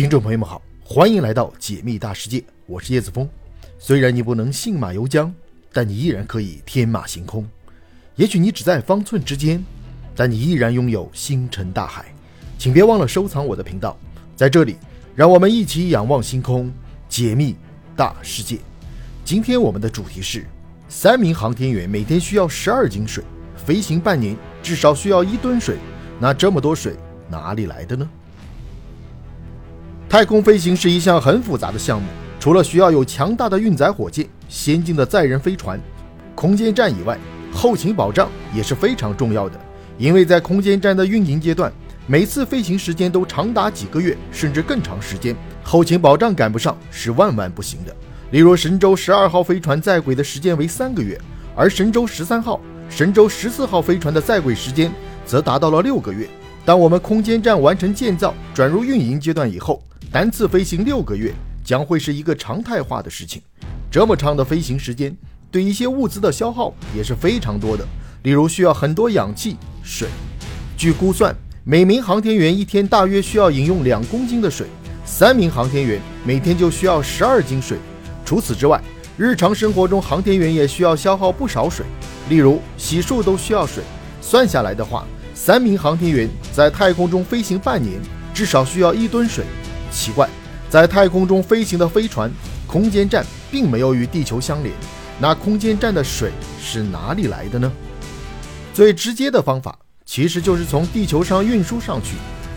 听众朋友们好，欢迎来到解密大世界，我是叶子峰。虽然你不能信马由缰，但你依然可以天马行空。也许你只在方寸之间，但你依然拥有星辰大海。请别忘了收藏我的频道，在这里，让我们一起仰望星空，解密大世界。今天我们的主题是：三名航天员每天需要十二斤水，飞行半年至少需要一吨水。那这么多水哪里来的呢？太空飞行是一项很复杂的项目，除了需要有强大的运载火箭、先进的载人飞船、空间站以外，后勤保障也是非常重要的。因为在空间站的运营阶段，每次飞行时间都长达几个月，甚至更长时间，后勤保障赶不上是万万不行的。例如，神舟十二号飞船在轨的时间为三个月，而神舟十三号、神舟十四号飞船的在轨时间则达到了六个月。当我们空间站完成建造、转入运营阶段以后，单次飞行六个月将会是一个常态化的事情。这么长的飞行时间，对一些物资的消耗也是非常多的，例如需要很多氧气、水。据估算，每名航天员一天大约需要饮用两公斤的水，三名航天员每天就需要十二斤水。除此之外，日常生活中航天员也需要消耗不少水，例如洗漱都需要水。算下来的话，三名航天员在太空中飞行半年，至少需要一吨水。奇怪，在太空中飞行的飞船、空间站并没有与地球相连，那空间站的水是哪里来的呢？最直接的方法其实就是从地球上运输上去。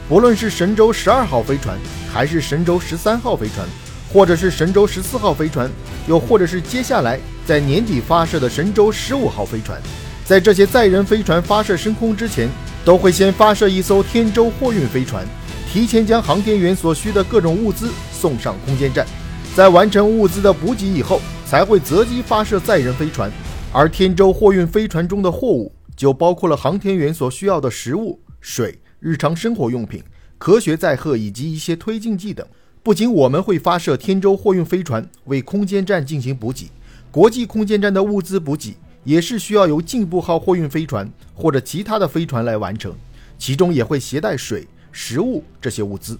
不论是神舟十二号飞船，还是神舟十三号飞船，或者是神舟十四号飞船，又或者是接下来在年底发射的神舟十五号飞船，在这些载人飞船发射升空之前，都会先发射一艘天舟货运飞船。提前将航天员所需的各种物资送上空间站，在完成物资的补给以后，才会择机发射载人飞船。而天舟货运飞船中的货物就包括了航天员所需要的食物、水、日常生活用品、科学载荷以及一些推进剂等。不仅我们会发射天舟货运飞船为空间站进行补给，国际空间站的物资补给也是需要由进步号货运飞船或者其他的飞船来完成，其中也会携带水。食物这些物资，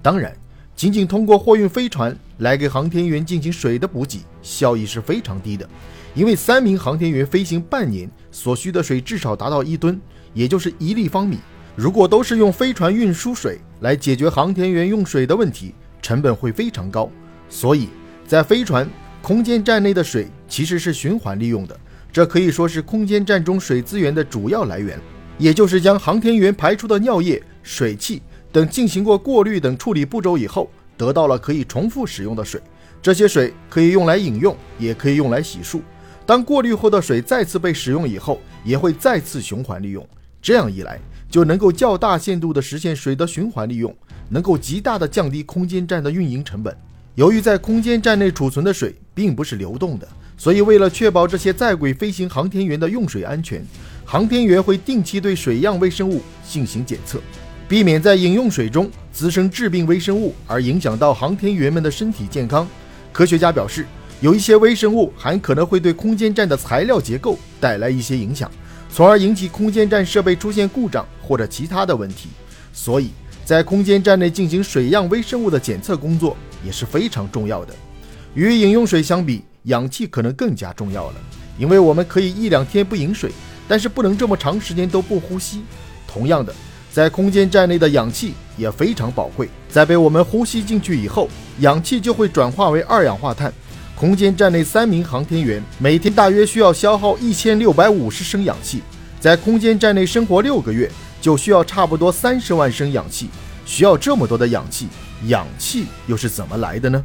当然，仅仅通过货运飞船来给航天员进行水的补给，效益是非常低的。因为三名航天员飞行半年所需的水至少达到一吨，也就是一立方米。如果都是用飞船运输水来解决航天员用水的问题，成本会非常高。所以在飞船、空间站内的水其实是循环利用的，这可以说是空间站中水资源的主要来源。也就是将航天员排出的尿液。水汽等进行过过滤等处理步骤以后，得到了可以重复使用的水。这些水可以用来饮用，也可以用来洗漱。当过滤后的水再次被使用以后，也会再次循环利用。这样一来，就能够较大限度地实现水的循环利用，能够极大地降低空间站的运营成本。由于在空间站内储存的水并不是流动的，所以为了确保这些在轨飞行航天员的用水安全，航天员会定期对水样微生物进行检测。避免在饮用水中滋生致病微生物，而影响到航天员们的身体健康。科学家表示，有一些微生物还可能会对空间站的材料结构带来一些影响，从而引起空间站设备出现故障或者其他的问题。所以在空间站内进行水样微生物的检测工作也是非常重要的。与饮用水相比，氧气可能更加重要了，因为我们可以一两天不饮水，但是不能这么长时间都不呼吸。同样的。在空间站内的氧气也非常宝贵，在被我们呼吸进去以后，氧气就会转化为二氧化碳。空间站内三名航天员每天大约需要消耗一千六百五十升氧气，在空间站内生活六个月就需要差不多三十万升氧气。需要这么多的氧气，氧气又是怎么来的呢？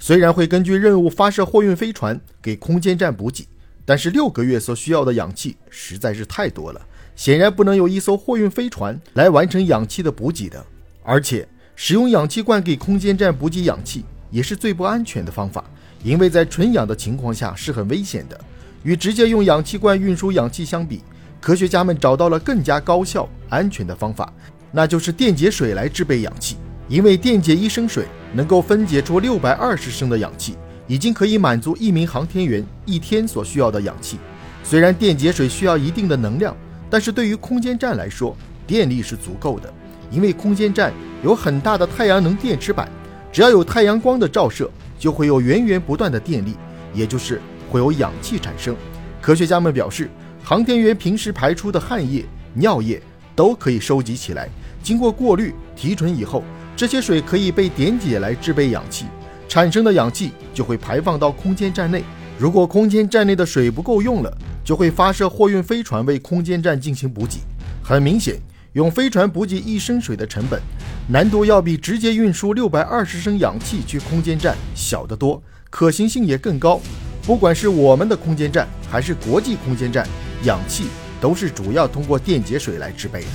虽然会根据任务发射货运飞船给空间站补给，但是六个月所需要的氧气实在是太多了。显然不能有一艘货运飞船来完成氧气的补给的，而且使用氧气罐给空间站补给氧气也是最不安全的方法，因为在纯氧的情况下是很危险的。与直接用氧气罐运输氧气相比，科学家们找到了更加高效、安全的方法，那就是电解水来制备氧气。因为电解一升水能够分解出六百二十升的氧气，已经可以满足一名航天员一天所需要的氧气。虽然电解水需要一定的能量。但是对于空间站来说，电力是足够的，因为空间站有很大的太阳能电池板，只要有太阳光的照射，就会有源源不断的电力，也就是会有氧气产生。科学家们表示，航天员平时排出的汗液、尿液都可以收集起来，经过过滤提纯以后，这些水可以被点解来制备氧气，产生的氧气就会排放到空间站内。如果空间站内的水不够用了，就会发射货运飞船为空间站进行补给。很明显，用飞船补给一升水的成本，难度要比直接运输六百二十升氧气去空间站小得多，可行性也更高。不管是我们的空间站还是国际空间站，氧气都是主要通过电解水来制备的。